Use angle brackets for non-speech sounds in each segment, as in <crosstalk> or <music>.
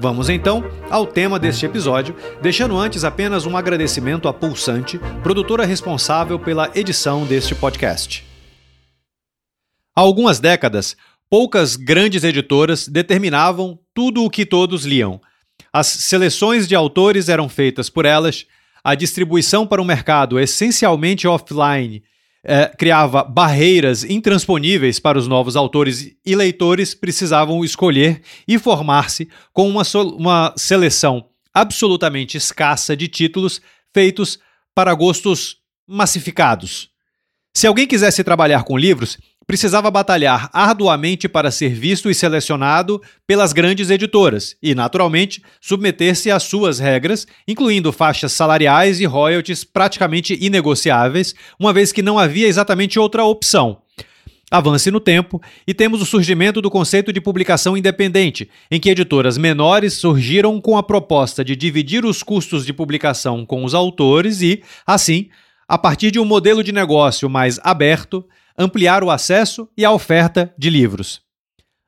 Vamos então ao tema deste episódio, deixando antes apenas um agradecimento à Pulsante, produtora responsável pela edição deste podcast. Há algumas décadas, poucas grandes editoras determinavam tudo o que todos liam. As seleções de autores eram feitas por elas, a distribuição para o mercado essencialmente offline é, criava barreiras intransponíveis para os novos autores e leitores precisavam escolher e formar-se com uma, uma seleção absolutamente escassa de títulos feitos para gostos massificados. Se alguém quisesse trabalhar com livros, precisava batalhar arduamente para ser visto e selecionado pelas grandes editoras e, naturalmente, submeter-se às suas regras, incluindo faixas salariais e royalties praticamente inegociáveis, uma vez que não havia exatamente outra opção. Avance no tempo e temos o surgimento do conceito de publicação independente, em que editoras menores surgiram com a proposta de dividir os custos de publicação com os autores e, assim, a partir de um modelo de negócio mais aberto, ampliar o acesso e a oferta de livros.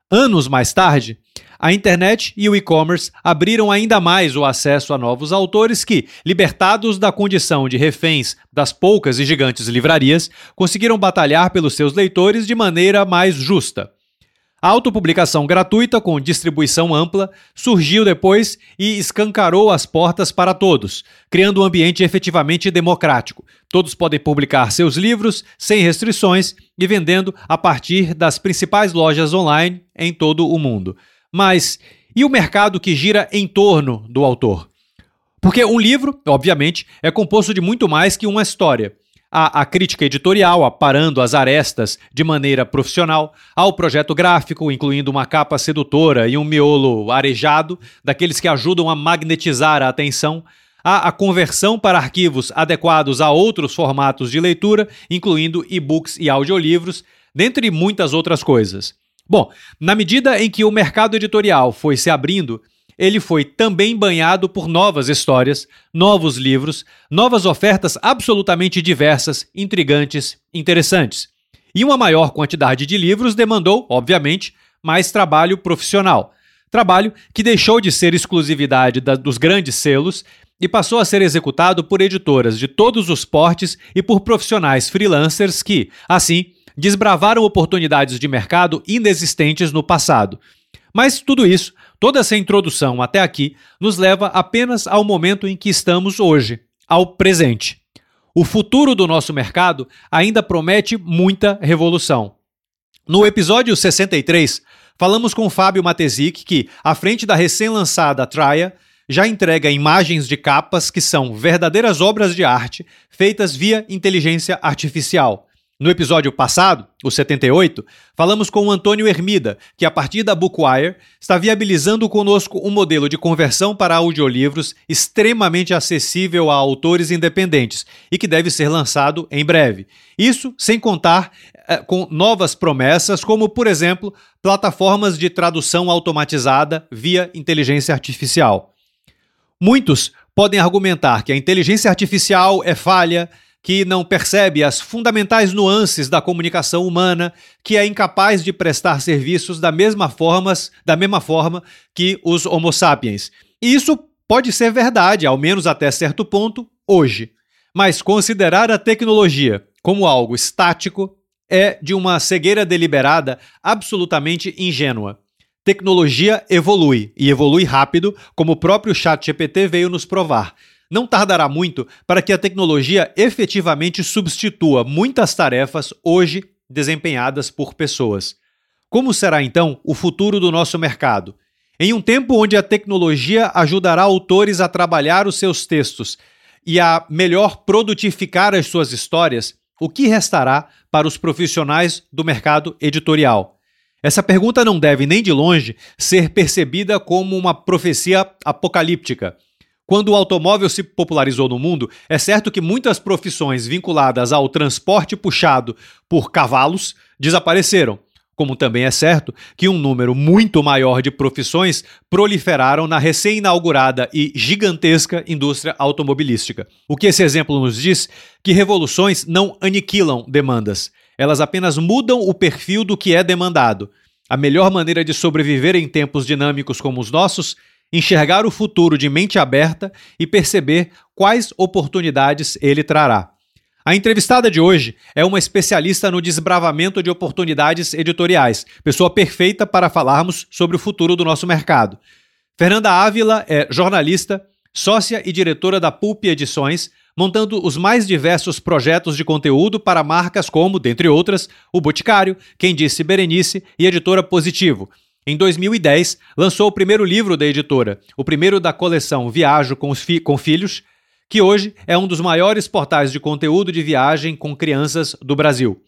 Anos mais tarde, a internet e o e-commerce abriram ainda mais o acesso a novos autores que, libertados da condição de reféns das poucas e gigantes livrarias, conseguiram batalhar pelos seus leitores de maneira mais justa. A autopublicação gratuita com distribuição ampla surgiu depois e escancarou as portas para todos, criando um ambiente efetivamente democrático. Todos podem publicar seus livros sem restrições e vendendo a partir das principais lojas online em todo o mundo. Mas e o mercado que gira em torno do autor? Porque um livro, obviamente, é composto de muito mais que uma história a, a crítica editorial, aparando as arestas de maneira profissional, ao projeto gráfico, incluindo uma capa sedutora e um miolo arejado, daqueles que ajudam a magnetizar a atenção, há a conversão para arquivos adequados a outros formatos de leitura, incluindo e-books e audiolivros, dentre muitas outras coisas. Bom, na medida em que o mercado editorial foi se abrindo, ele foi também banhado por novas histórias, novos livros, novas ofertas absolutamente diversas, intrigantes, interessantes. E uma maior quantidade de livros demandou, obviamente, mais trabalho profissional. Trabalho que deixou de ser exclusividade da, dos grandes selos e passou a ser executado por editoras de todos os portes e por profissionais freelancers que, assim, desbravaram oportunidades de mercado inexistentes no passado. Mas tudo isso Toda essa introdução até aqui nos leva apenas ao momento em que estamos hoje, ao presente. O futuro do nosso mercado ainda promete muita revolução. No episódio 63, falamos com Fábio Matesic que, à frente da recém-lançada Traia, já entrega imagens de capas que são verdadeiras obras de arte feitas via inteligência artificial. No episódio passado, o 78, falamos com o Antônio Hermida, que a partir da Bookwire está viabilizando conosco um modelo de conversão para audiolivros extremamente acessível a autores independentes e que deve ser lançado em breve. Isso sem contar é, com novas promessas, como, por exemplo, plataformas de tradução automatizada via inteligência artificial. Muitos podem argumentar que a inteligência artificial é falha que não percebe as fundamentais nuances da comunicação humana, que é incapaz de prestar serviços da mesma forma, da mesma forma que os Homo sapiens. E isso pode ser verdade, ao menos até certo ponto, hoje. Mas considerar a tecnologia como algo estático é de uma cegueira deliberada absolutamente ingênua. Tecnologia evolui, e evolui rápido, como o próprio ChatGPT veio nos provar. Não tardará muito para que a tecnologia efetivamente substitua muitas tarefas hoje desempenhadas por pessoas. Como será então o futuro do nosso mercado? Em um tempo onde a tecnologia ajudará autores a trabalhar os seus textos e a melhor produtificar as suas histórias, o que restará para os profissionais do mercado editorial? Essa pergunta não deve, nem de longe, ser percebida como uma profecia apocalíptica. Quando o automóvel se popularizou no mundo, é certo que muitas profissões vinculadas ao transporte puxado por cavalos desapareceram. Como também é certo que um número muito maior de profissões proliferaram na recém-inaugurada e gigantesca indústria automobilística. O que esse exemplo nos diz? Que revoluções não aniquilam demandas, elas apenas mudam o perfil do que é demandado. A melhor maneira de sobreviver em tempos dinâmicos como os nossos enxergar o futuro de mente aberta e perceber quais oportunidades ele trará. A entrevistada de hoje é uma especialista no desbravamento de oportunidades editoriais, pessoa perfeita para falarmos sobre o futuro do nosso mercado. Fernanda Ávila é jornalista, sócia e diretora da Pulp Edições, montando os mais diversos projetos de conteúdo para marcas como, dentre outras, o Boticário, Quem Disse Berenice e Editora Positivo, em 2010, lançou o primeiro livro da editora, o primeiro da coleção Viajo com, fi com Filhos, que hoje é um dos maiores portais de conteúdo de viagem com crianças do Brasil.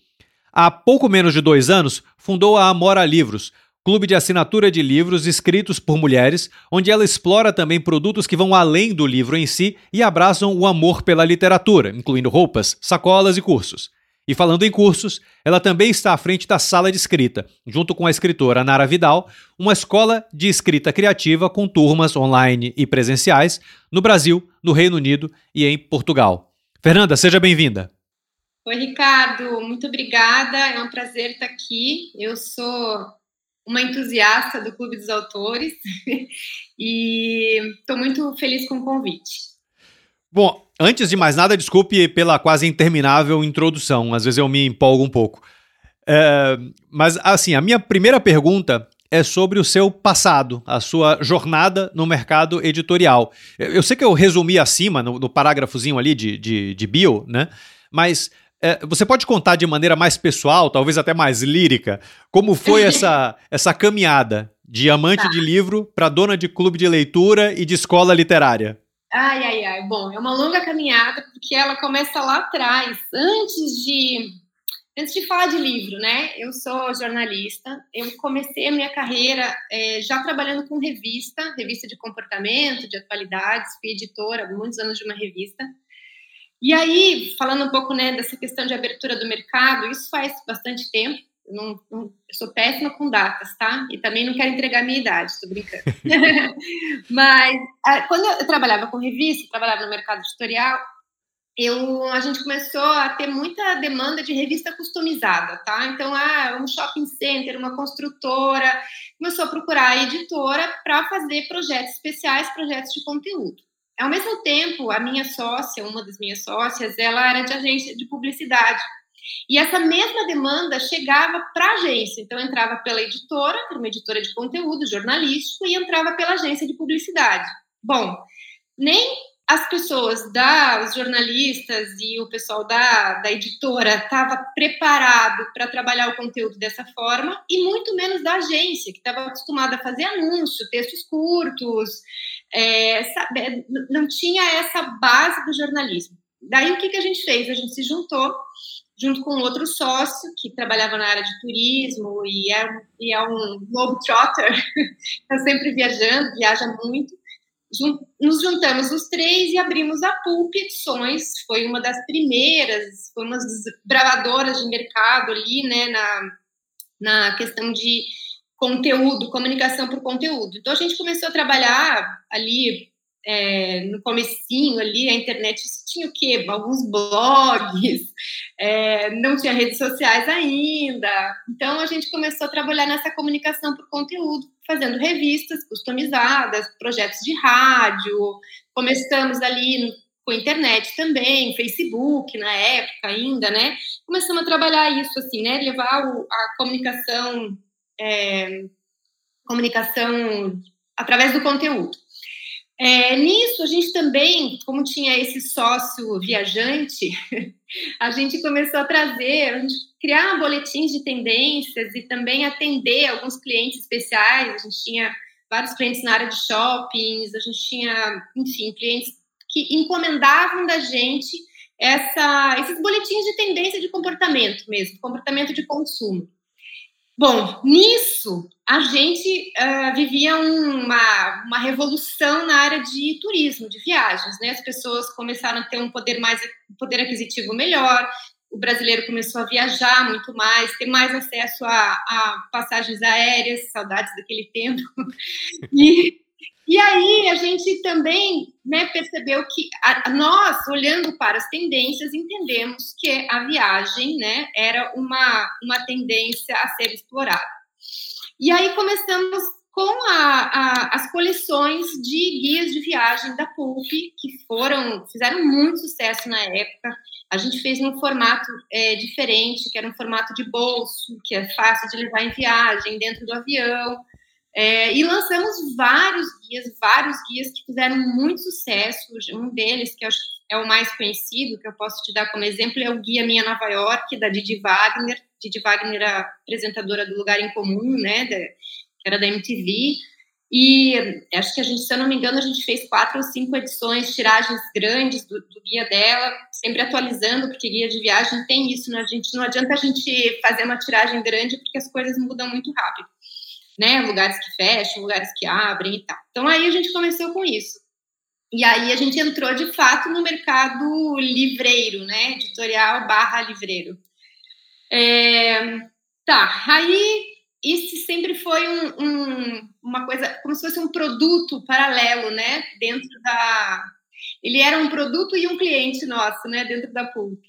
Há pouco menos de dois anos, fundou a Amora Livros, clube de assinatura de livros escritos por mulheres, onde ela explora também produtos que vão além do livro em si e abraçam o amor pela literatura, incluindo roupas, sacolas e cursos. E falando em cursos, ela também está à frente da Sala de Escrita, junto com a escritora Nara Vidal, uma escola de escrita criativa com turmas online e presenciais no Brasil, no Reino Unido e em Portugal. Fernanda, seja bem-vinda. Oi, Ricardo, muito obrigada. É um prazer estar aqui. Eu sou uma entusiasta do Clube dos Autores <laughs> e estou muito feliz com o convite. Bom, antes de mais nada, desculpe pela quase interminável introdução. Às vezes eu me empolgo um pouco. É, mas, assim, a minha primeira pergunta é sobre o seu passado, a sua jornada no mercado editorial. Eu sei que eu resumi acima, no, no parágrafozinho ali de, de, de bio, né? Mas é, você pode contar de maneira mais pessoal, talvez até mais lírica, como foi <laughs> essa, essa caminhada de amante tá. de livro para dona de clube de leitura e de escola literária? Ai, ai, ai. Bom, é uma longa caminhada porque ela começa lá atrás, antes de antes de falar de livro, né? Eu sou jornalista. Eu comecei a minha carreira é, já trabalhando com revista, revista de comportamento, de atualidades. Fui editora, muitos anos de uma revista. E aí, falando um pouco né, dessa questão de abertura do mercado, isso faz bastante tempo. Eu, não, não, eu sou péssima com datas, tá? E também não quero entregar minha idade, tô brincando. <laughs> <laughs> Mas a, quando eu trabalhava com revista, trabalhava no mercado editorial, eu, a gente começou a ter muita demanda de revista customizada, tá? Então, ah, um shopping center, uma construtora, começou a procurar a editora para fazer projetos especiais, projetos de conteúdo. Ao mesmo tempo, a minha sócia, uma das minhas sócias, ela era de agência de publicidade. E essa mesma demanda chegava para a agência. Então, entrava pela editora, por uma editora de conteúdo jornalístico, e entrava pela agência de publicidade. Bom, nem as pessoas, da, os jornalistas e o pessoal da, da editora estava preparado para trabalhar o conteúdo dessa forma, e muito menos da agência, que estava acostumada a fazer anúncio, textos curtos, é, sabe, não tinha essa base do jornalismo. Daí o que, que a gente fez? A gente se juntou junto com outro sócio que trabalhava na área de turismo e é, e é um globetrotter, está <laughs> sempre viajando, viaja muito. Nos juntamos os três e abrimos a Pulp Edições, foi uma das primeiras, foi uma das bravadoras de mercado ali, né, na, na questão de conteúdo, comunicação por conteúdo. Então a gente começou a trabalhar ali é, no comecinho ali, a internet tinha o quê? Alguns blogs, é, não tinha redes sociais ainda. Então, a gente começou a trabalhar nessa comunicação por conteúdo, fazendo revistas customizadas, projetos de rádio. Começamos ali com internet também, Facebook na época ainda, né? Começamos a trabalhar isso, assim, né? Levar o, a comunicação... É, comunicação através do conteúdo. É, nisso, a gente também, como tinha esse sócio viajante, <laughs> a gente começou a trazer, a gente criar boletins de tendências e também atender alguns clientes especiais. A gente tinha vários clientes na área de shoppings, a gente tinha, enfim, clientes que encomendavam da gente essa, esses boletins de tendência de comportamento mesmo, comportamento de consumo. Bom, nisso a gente uh, vivia uma, uma revolução na área de turismo, de viagens, né? As pessoas começaram a ter um poder mais poder aquisitivo melhor, o brasileiro começou a viajar muito mais, ter mais acesso a, a passagens aéreas, saudades daquele tempo. <laughs> E, e aí a gente também né, percebeu que a, nós, olhando para as tendências, entendemos que a viagem né, era uma, uma tendência a ser explorada. E aí começamos com a, a, as coleções de guias de viagem da PUP, que foram fizeram muito sucesso na época. A gente fez num formato é, diferente, que era um formato de bolso, que é fácil de levar em viagem, dentro do avião. É, e lançamos vários guias, vários guias que fizeram muito sucesso. Um deles, que eu acho é o mais conhecido, que eu posso te dar como exemplo, é o Guia Minha Nova York, da Didi Wagner. Didi Wagner, a apresentadora do Lugar em Comum, né, da, que era da MTV. E acho que a gente, se eu não me engano, a gente fez quatro ou cinco edições, tiragens grandes do, do, guia dela, sempre atualizando, porque guia de viagem tem isso, né? a gente, não adianta a gente fazer uma tiragem grande, porque as coisas mudam muito rápido né? Lugares que fecham, lugares que abrem e tal. Então aí a gente começou com isso. E aí a gente entrou de fato no mercado livreiro, né? Editorial barra livreiro. É, tá, aí isso sempre foi um, um, uma coisa, como se fosse um produto paralelo, né? Dentro da. Ele era um produto e um cliente nosso, né? Dentro da Pulp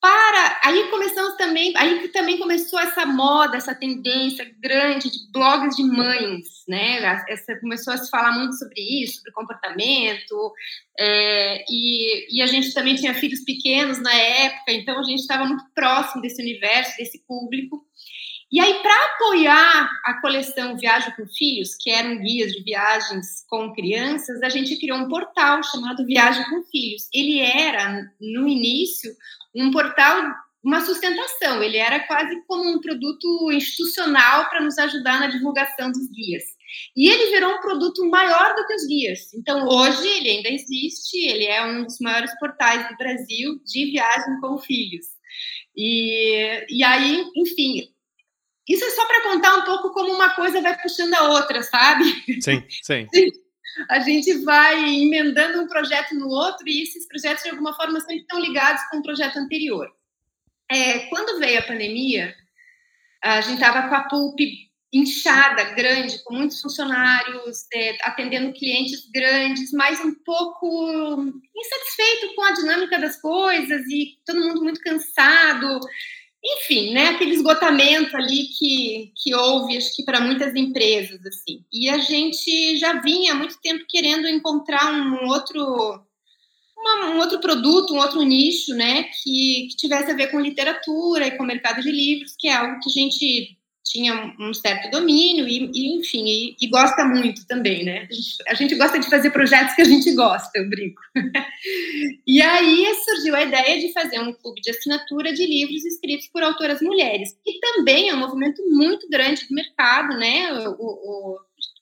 para aí começamos também aí também começou essa moda essa tendência grande de blogs de mães né essa começou a se falar muito sobre isso sobre comportamento é, e, e a gente também tinha filhos pequenos na época então a gente estava muito próximo desse universo desse público e aí, para apoiar a coleção Viagem com Filhos, que eram guias de viagens com crianças, a gente criou um portal chamado Viagem com Filhos. Ele era, no início, um portal, uma sustentação, ele era quase como um produto institucional para nos ajudar na divulgação dos guias. E ele virou um produto maior do que os guias. Então, hoje, ele ainda existe, ele é um dos maiores portais do Brasil de viagem com filhos. E, e aí, enfim, isso é só para contar um pouco como uma coisa vai puxando a outra, sabe? Sim, sim. <laughs> A gente vai emendando um projeto no outro e esses projetos, de alguma forma, sempre estão ligados com o projeto anterior. É, quando veio a pandemia, a gente estava com a Pulp inchada, grande, com muitos funcionários, é, atendendo clientes grandes, mas um pouco insatisfeito com a dinâmica das coisas e todo mundo muito cansado enfim, né, aquele esgotamento ali que, que houve, acho que para muitas empresas, assim. E a gente já vinha há muito tempo querendo encontrar um outro, uma, um outro produto, um outro nicho, né, que, que tivesse a ver com literatura e com mercado de livros, que é algo que a gente tinha um certo domínio e, e enfim, e, e, gosta muito também, né? A gente, gosta de fazer projetos que a gente gosta, eu brinco. <laughs> e aí surgiu a ideia de fazer um clube de assinatura de livros escritos por autoras mulheres, que também é um movimento muito grande do mercado, né? O, o,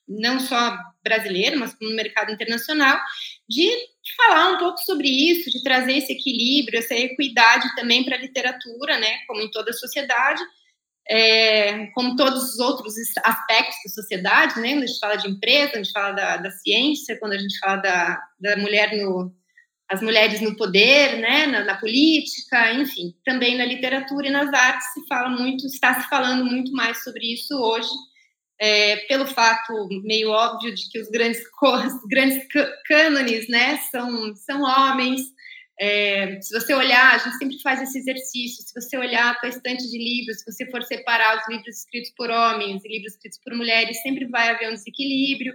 não só brasileiro, mas no mercado internacional, de falar um pouco sobre isso, de trazer esse equilíbrio, essa equidade também para a literatura, né? Como em toda a sociedade é, como todos os outros aspectos da sociedade, né? Quando a gente fala de empresa, a gente fala da, da ciência, quando a gente fala da, da mulher no as mulheres no poder, né, na, na, política, enfim, também na literatura e nas artes se fala muito, está se falando muito mais sobre isso hoje, é, pelo fato meio óbvio de que os grandes, <laughs> grandes cânones, né, são, são homens, é, se você olhar, a gente sempre faz esse exercício. Se você olhar a tua estante de livros, se você for separar os livros escritos por homens e livros escritos por mulheres, sempre vai haver um desequilíbrio.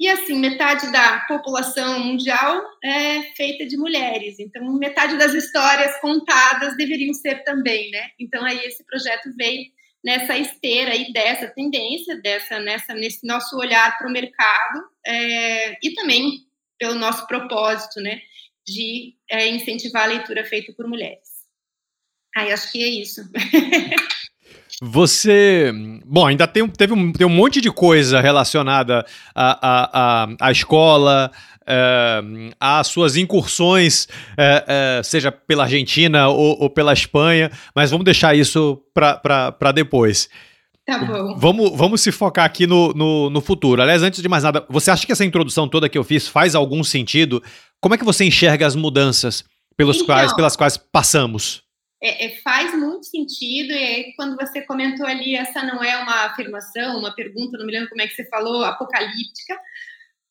E assim, metade da população mundial é feita de mulheres. Então, metade das histórias contadas deveriam ser também, né? Então, aí esse projeto veio nessa esteira aí dessa tendência, dessa nessa nesse nosso olhar para o mercado é, e também pelo nosso propósito, né? De é, incentivar a leitura feita por mulheres. Aí acho que é isso. <laughs> Você. Bom, ainda tem, teve um, tem um monte de coisa relacionada à, à, à, escola, é, às suas incursões, é, é, seja pela Argentina ou, ou, pela Espanha, mas vamos deixar isso para depois. Tá bom. Vamos, vamos se focar aqui no, no, no, futuro. Aliás, antes de mais nada, você acha que essa introdução toda que eu fiz faz algum sentido? Como é que você enxerga as mudanças pelos então, quais, pelas quais passamos? É, é, faz muito sentido, e aí, quando você comentou ali, essa não é uma afirmação, uma pergunta, não me lembro como é que você falou, apocalíptica,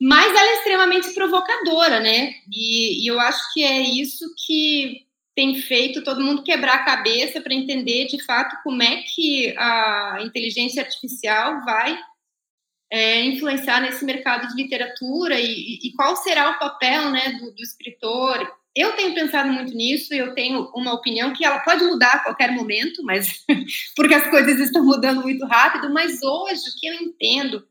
mas ela é extremamente provocadora, né? E, e eu acho que é isso que tem feito todo mundo quebrar a cabeça para entender de fato como é que a inteligência artificial vai é, influenciar nesse mercado de literatura e, e, qual será o papel né, do, do escritor. Eu tenho pensado muito nisso, eu tenho uma opinião que ela pode mudar a qualquer momento, mas <laughs> porque as coisas estão mudando muito rápido, mas hoje o que eu entendo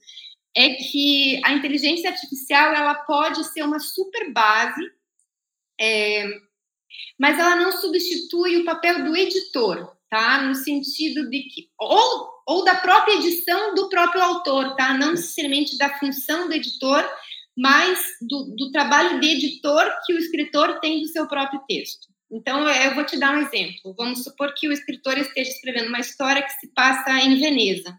é que a inteligência artificial ela pode ser uma super base é, mas ela não substitui o papel do editor, tá? No sentido de que ou, ou da própria edição do próprio autor, tá? Não necessariamente da função do editor, mas do, do trabalho de editor que o escritor tem do seu próprio texto. Então, eu vou te dar um exemplo. Vamos supor que o escritor esteja escrevendo uma história que se passa em Veneza.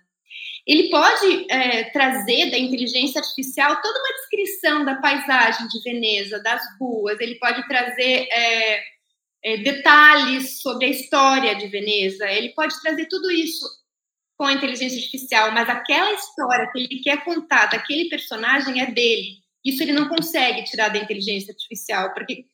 Ele pode é, trazer da inteligência artificial toda uma descrição da paisagem de Veneza, das ruas, ele pode trazer é, é, detalhes sobre a história de Veneza, ele pode trazer tudo isso com a inteligência artificial, mas aquela história que ele quer contar daquele personagem é dele. Isso ele não consegue tirar da inteligência artificial, porque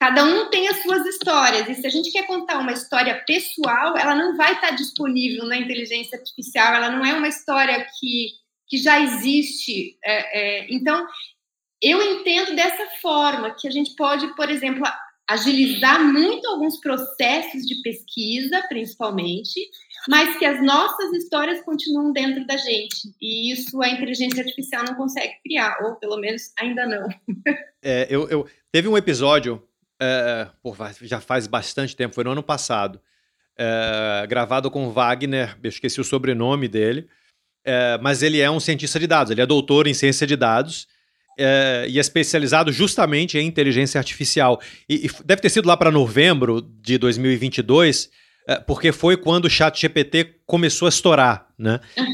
Cada um tem as suas histórias, e se a gente quer contar uma história pessoal, ela não vai estar disponível na inteligência artificial, ela não é uma história que, que já existe. É, é, então, eu entendo dessa forma que a gente pode, por exemplo, agilizar muito alguns processos de pesquisa, principalmente, mas que as nossas histórias continuam dentro da gente. E isso a inteligência artificial não consegue criar, ou pelo menos ainda não. É, eu, eu teve um episódio é, pô, já faz bastante tempo, foi no ano passado, é, gravado com Wagner, eu esqueci o sobrenome dele, é, mas ele é um cientista de dados, ele é doutor em ciência de dados é, e é especializado justamente em inteligência artificial. E, e deve ter sido lá para novembro de 2022, é, porque foi quando o chat GPT começou a estourar, né? Uhum.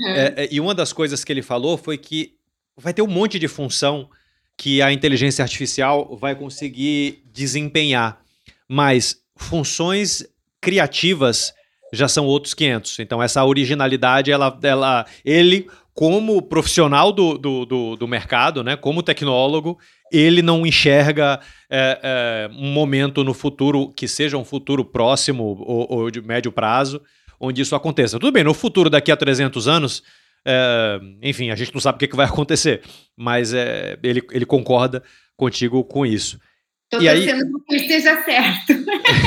E uma das coisas que ele falou foi que vai ter um monte de função que a inteligência artificial vai conseguir desempenhar, mas funções criativas já são outros 500. Então, essa originalidade, ela, ela, ele, como profissional do, do, do, do mercado, né, como tecnólogo, ele não enxerga é, é, um momento no futuro que seja um futuro próximo ou, ou de médio prazo, onde isso aconteça. Tudo bem, no futuro, daqui a 300 anos, é, enfim, a gente não sabe o que, que vai <laughs> acontecer, mas é, ele, ele concorda contigo com isso. Estou torcendo aí... que esteja certo.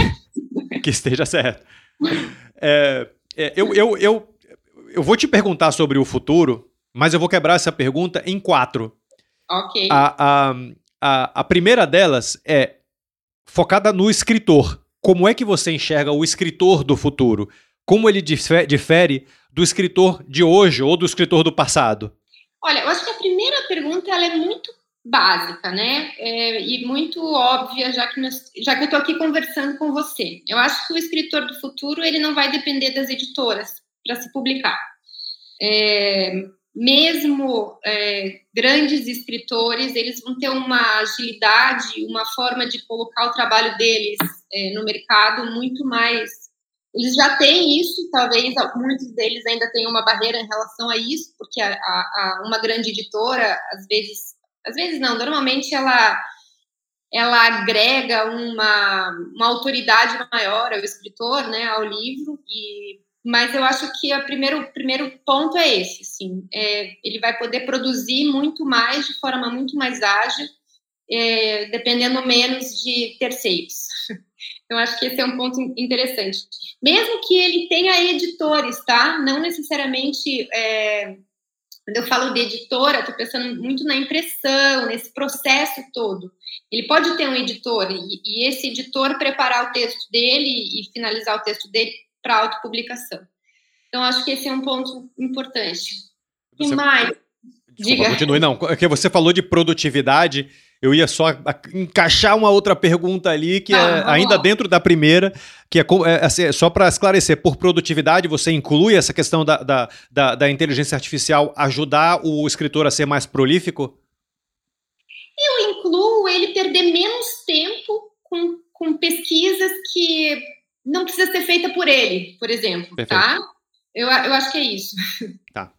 <laughs> que esteja certo. É, é, eu, eu, eu, eu vou te perguntar sobre o futuro, mas eu vou quebrar essa pergunta em quatro. Ok. A, a, a, a primeira delas é focada no escritor. Como é que você enxerga o escritor do futuro? Como ele difere do escritor de hoje ou do escritor do passado? Olha, eu acho que a primeira pergunta ela é muito básica, né? É, e muito óbvia, já que, nós, já que eu estou aqui conversando com você. Eu acho que o escritor do futuro ele não vai depender das editoras para se publicar. É, mesmo é, grandes escritores, eles vão ter uma agilidade, uma forma de colocar o trabalho deles é, no mercado muito mais eles já têm isso, talvez muitos deles ainda tenham uma barreira em relação a isso, porque a, a, a uma grande editora, às vezes, às vezes não, normalmente ela ela agrega uma, uma autoridade maior ao escritor, né, ao livro, e, mas eu acho que o primeiro, primeiro ponto é esse, sim, é, ele vai poder produzir muito mais, de forma muito mais ágil, é, dependendo menos de terceiros. Então, acho que esse é um ponto interessante. Mesmo que ele tenha editores, tá? Não necessariamente. É, quando eu falo de editora, estou pensando muito na impressão, nesse processo todo. Ele pode ter um editor e, e esse editor preparar o texto dele e finalizar o texto dele para autopublicação. Então, acho que esse é um ponto importante. E mais? Desculpa, Diga. continue. Não, é que você falou de produtividade. Eu ia só encaixar uma outra pergunta ali, que ah, é ainda dentro da primeira, que é, é assim, só para esclarecer, por produtividade, você inclui essa questão da, da, da, da, inteligência artificial ajudar o escritor a ser mais prolífico? Eu incluo ele perder menos tempo com, com pesquisas que não precisa ser feita por ele, por exemplo, Perfeito. tá? Eu, eu acho que é isso. Tá.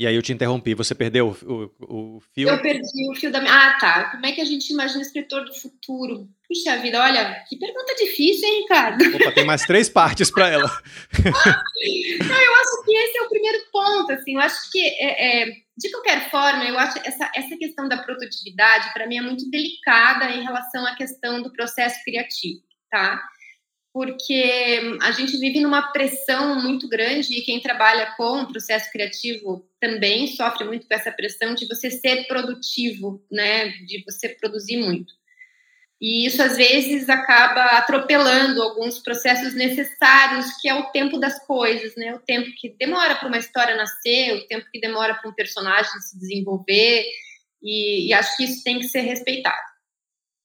E aí eu te interrompi, você perdeu o, o, o fio? Eu perdi o fio da minha. Ah, tá. Como é que a gente imagina o escritor do futuro? Puxa vida, olha, que pergunta difícil, hein, Ricardo? Opa, tem mais três partes para ela. <laughs> Não, eu acho que esse é o primeiro ponto, assim. Eu acho que, é, é, de qualquer forma, eu acho essa, essa questão da produtividade, para mim, é muito delicada em relação à questão do processo criativo, tá? Porque a gente vive numa pressão muito grande e quem trabalha com processo criativo também sofre muito com essa pressão de você ser produtivo, né, de você produzir muito. E isso às vezes acaba atropelando alguns processos necessários, que é o tempo das coisas, né? O tempo que demora para uma história nascer, o tempo que demora para um personagem se desenvolver, e, e acho que isso tem que ser respeitado.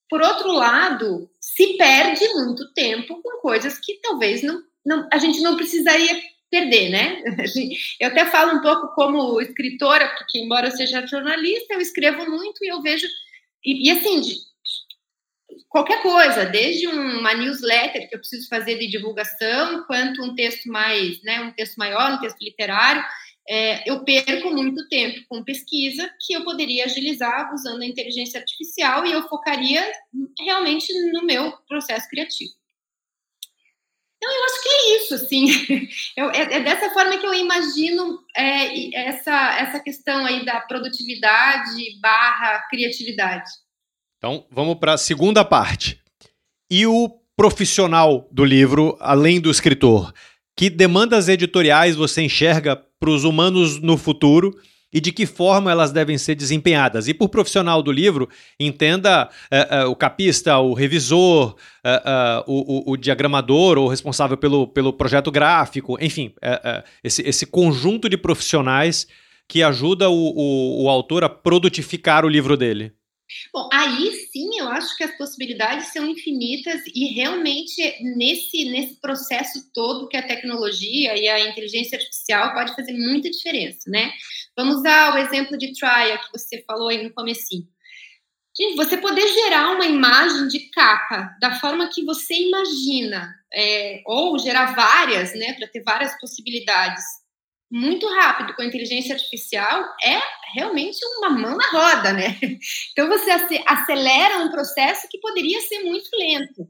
Por outro lado, se perde muito tempo com coisas que talvez não, não a gente não precisaria perder, né? <laughs> Eu até falo um pouco como escritora, porque embora eu seja jornalista, eu escrevo muito e eu vejo e, e assim de, qualquer coisa, desde uma newsletter que eu preciso fazer de divulgação, quanto um texto mais, né, um texto maior, um texto literário, é, eu perco muito tempo com pesquisa que eu poderia agilizar usando a inteligência artificial e eu focaria realmente no meu processo criativo. Então, eu acho que é isso, assim. <laughs> Eu, é, é, dessa forma que eu imagino é, essa, essa questão aí da produtividade barra criatividade. Então, vamos para a segunda parte. E o profissional do livro, além do escritor? Que demandas editoriais você enxerga para os humanos no futuro e de que forma elas devem ser desempenhadas. E por profissional do livro, entenda uh, uh, o capista, o revisor, uh, o, o, o, diagramador ou responsável pelo, pelo projeto gráfico, enfim, esse, esse conjunto de profissionais que ajuda o, o, o autor a produtificar o livro dele. Bom, aí sim eu acho que as possibilidades são infinitas e realmente nesse, nesse processo todo que a tecnologia e a inteligência artificial pode fazer muita diferença, né? Vamos ao exemplo de Trial que você falou aí no comecinho. Gente, você poder gerar uma imagem de capa da forma que você imagina, é, ou gerar várias, né, para ter várias possibilidades, muito rápido com a inteligência artificial é realmente uma mão na roda, né? <laughs> Então você acelera um processo que poderia ser muito lento.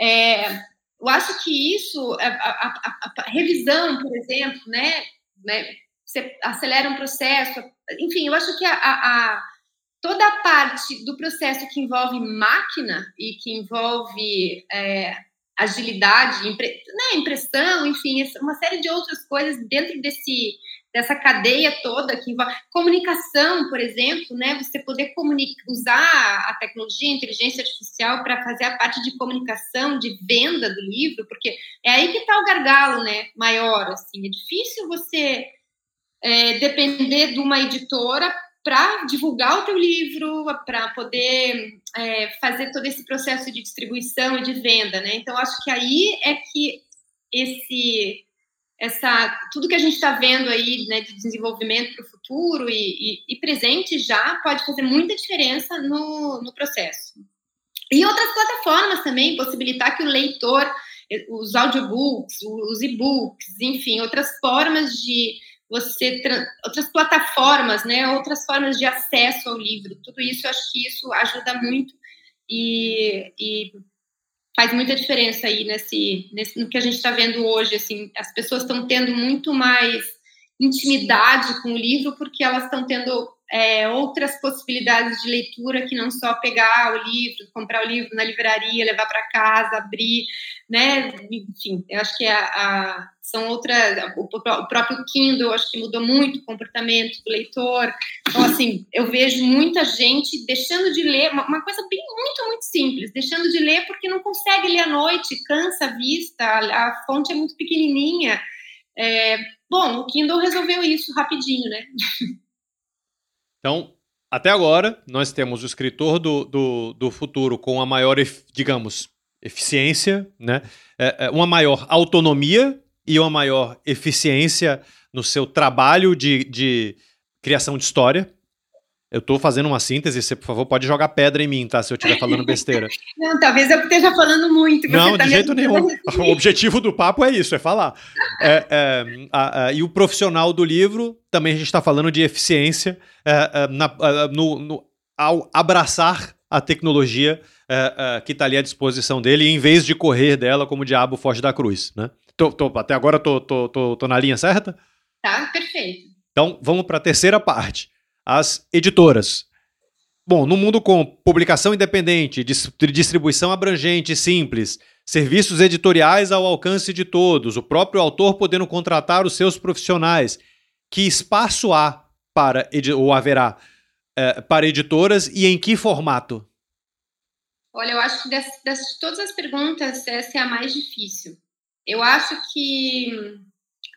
É, eu acho que isso, a, a, a, a revisão, por exemplo, né, né, você acelera um processo, enfim, eu acho que a, toda a parte do processo que envolve máquina e que envolve é, agilidade, né, impressão, enfim, uma série de outras coisas dentro desse dessa cadeia toda que comunicação, por exemplo, né, você poder usar a tecnologia, a inteligência artificial para fazer a parte de comunicação, de venda do livro, porque é aí que está o gargalo, né, maior, assim, é difícil você é, depender de uma editora para divulgar o teu livro, para poder é, fazer todo esse processo de distribuição e de venda, né? Então acho que aí é que esse essa tudo que a gente está vendo aí né, de desenvolvimento para o futuro e, e, e, presente já pode fazer muita diferença no, no processo. E outras plataformas também possibilitar que o leitor, os audiobooks, os e-books, enfim, outras formas de você outras plataformas, né, outras formas de acesso ao livro. Tudo isso, eu acho que isso ajuda muito e, e faz muita diferença aí nesse, nesse no que a gente está vendo hoje. Assim, as pessoas estão tendo muito mais intimidade com o livro porque elas estão tendo é, outras possibilidades de leitura que não só pegar o livro, comprar o livro na livraria, levar para casa, abrir, né? Enfim, eu acho que a, a são outras. O, o, próprio Kindle, acho que mudou muito o comportamento do leitor. Então, assim, eu vejo muita gente deixando de ler, uma, uma coisa bem muito, muito simples, deixando de ler porque não consegue ler à noite, cansa a vista, a, a fonte é muito pequenininha. É, bom, o Kindle resolveu isso rapidinho, né? <laughs> Então, até agora, nós temos o escritor do, do, do futuro com a maior, digamos, eficiência, né? É, é, uma maior autonomia e uma maior eficiência no seu trabalho de, de criação de história. Eu estou fazendo uma síntese, você, por favor, pode jogar pedra em mim, tá? Se eu estiver falando <laughs> besteira. Não, talvez eu esteja falando muito. Não, tá de jeito nenhum. <laughs> O objetivo do papo é isso, é falar. É, é, a, a, e o profissional do livro, também a gente está falando de eficiência é, é na, no, no, ao abraçar a tecnologia é, é, que está ali à disposição dele, em vez de correr dela como o diabo foge da cruz, né? Tô, tô, até agora tô, tô, tô, tô na linha certa? Tá, perfeito. Então, vamos para a terceira parte. As editoras. Bom, no mundo com publicação independente, distribuição abrangente e simples, serviços editoriais ao alcance de todos, o próprio autor podendo contratar os seus profissionais, que espaço há para, ou haverá, é, para editoras e em que formato? Olha, eu acho que das, das todas as perguntas, essa é a mais difícil. Eu acho que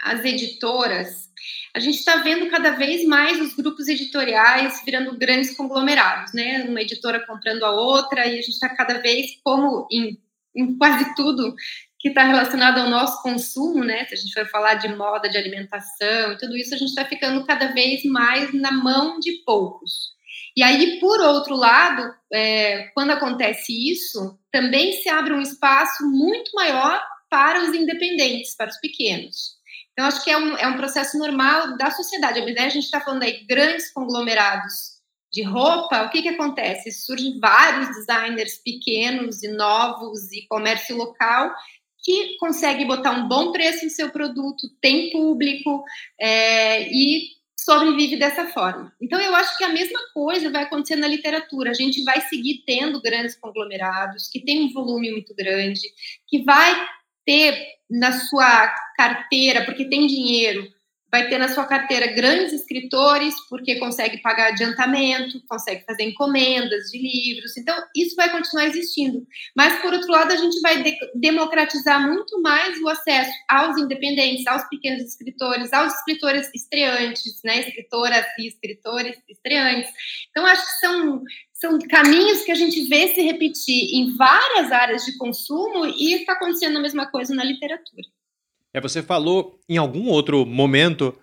as editoras, a gente está vendo cada vez mais os grupos editoriais virando grandes conglomerados, né? Uma editora comprando a outra, e a gente está cada vez, como em, em quase tudo que está relacionado ao nosso consumo, né? Se a gente for falar de moda, de alimentação e tudo isso, a gente está ficando cada vez mais na mão de poucos. E aí, por outro lado, é, quando acontece isso, também se abre um espaço muito maior para os independentes, para os pequenos. Então, acho que é um, é um processo normal da sociedade. A a gente está falando aí grandes conglomerados de roupa, o que, que acontece? Surgem vários designers pequenos e novos e comércio local que consegue botar um bom preço no seu produto, tem público é, e sobrevive dessa forma. Então, eu acho que a mesma coisa vai acontecer na literatura. A gente vai seguir tendo grandes conglomerados, que tem um volume muito grande, que vai ter na sua carteira, porque tem dinheiro, vai ter na sua carteira grandes escritores, porque consegue pagar adiantamento, consegue fazer encomendas de livros. Então, isso vai continuar existindo. Mas, por outro lado, a gente vai de democratizar muito mais o acesso aos independentes, aos pequenos escritores, aos escritores estreantes, né? Escritoras e escritores estreantes. Então, acho que são são caminhos que a gente vê se repetir em várias áreas de consumo e está acontecendo a mesma coisa na literatura. É, você falou em algum outro momento,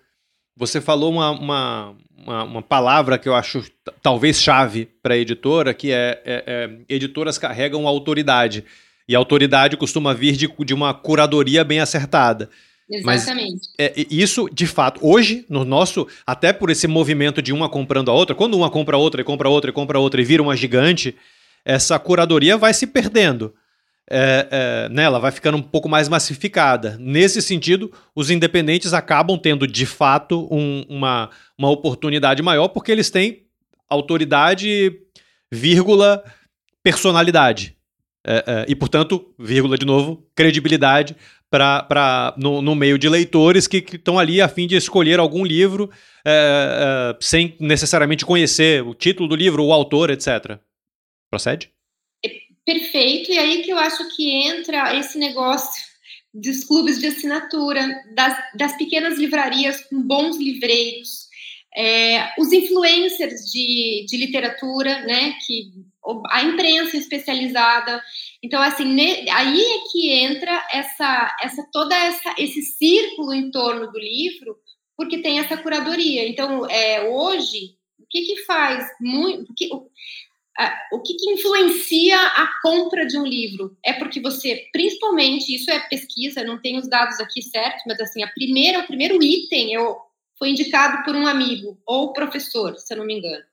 você falou uma, uma, uma, uma palavra que eu acho talvez chave para a editora, que é, é, é, editoras carregam autoridade. E a autoridade costuma vir de, de uma curadoria bem acertada. Exatamente. Mas, é, isso, de fato, hoje, no nosso, até por esse movimento de uma comprando a outra, quando uma compra a outra e compra a outra e compra a outra e vira uma gigante, essa curadoria vai se perdendo. É, é, né, ela vai ficando um pouco mais massificada. Nesse sentido, os independentes acabam tendo, de fato, um, uma, uma oportunidade maior, porque eles têm autoridade, vírgula, personalidade. É, é e, portanto, vírgula de novo, credibilidade para no, no, meio de leitores que estão ali a fim de escolher algum livro é, é, sem necessariamente conhecer o título do livro, o autor, etc. Procede? Perfeito, e aí que eu acho que entra esse negócio dos clubes de assinatura, das, das pequenas livrarias com bons livreiros, é, os influencers de, de literatura, né, que a imprensa especializada. Então, assim, ne, aí é que entra essa, essa toda essa, esse círculo em torno do livro, porque tem essa curadoria. Então, é, hoje, o que que faz muito, o que, o, o que, que influencia a compra de um livro? É porque você, principalmente, isso é pesquisa, não tenho os dados aqui certos, mas assim, a primeira, o primeiro item eu, foi indicado por um amigo ou professor, se eu não me engano.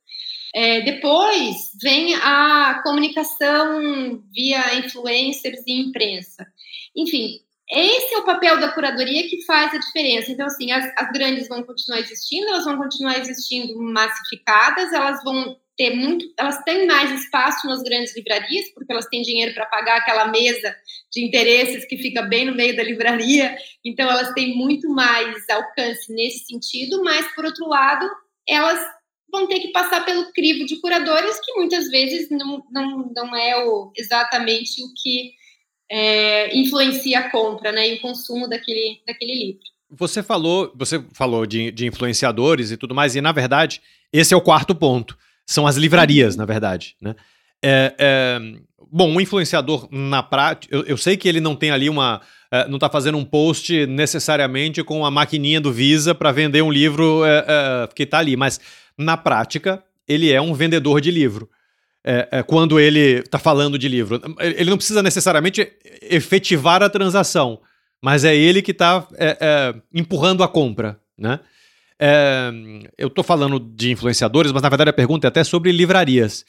É, depois vem a comunicação via influencers e imprensa. Enfim, esse é o papel da curadoria que faz a diferença. Então, assim, as, as grandes vão continuar existindo, elas vão continuar existindo massificadas, elas vão ter muito, elas têm mais espaço nas grandes livrarias, porque elas têm dinheiro para pagar aquela mesa de interesses que fica bem no meio da livraria, então elas têm muito mais alcance nesse sentido, mas por outro lado, elas vão ter que passar pelo crivo de curadores, que muitas vezes não, não, não é o, exatamente o que é, influencia a compra né, e o consumo daquele, daquele livro. você falou, você falou de, de influenciadores e tudo mais, e na verdade, esse é o quarto ponto. São as livrarias, na verdade, né? É, é, bom, um influenciador na prática, eu, eu, sei que ele não tem ali uma. É, não está fazendo um post necessariamente com a maquininha do Visa para vender um livro é, é, que está ali, mas na prática, ele é um vendedor de livro. É, quando ele está falando de livro. Ele não precisa necessariamente efetivar a transação, mas é ele que está empurrando a compra, né? É, eu estou falando de influenciadores, mas na verdade a pergunta é até sobre livrarias.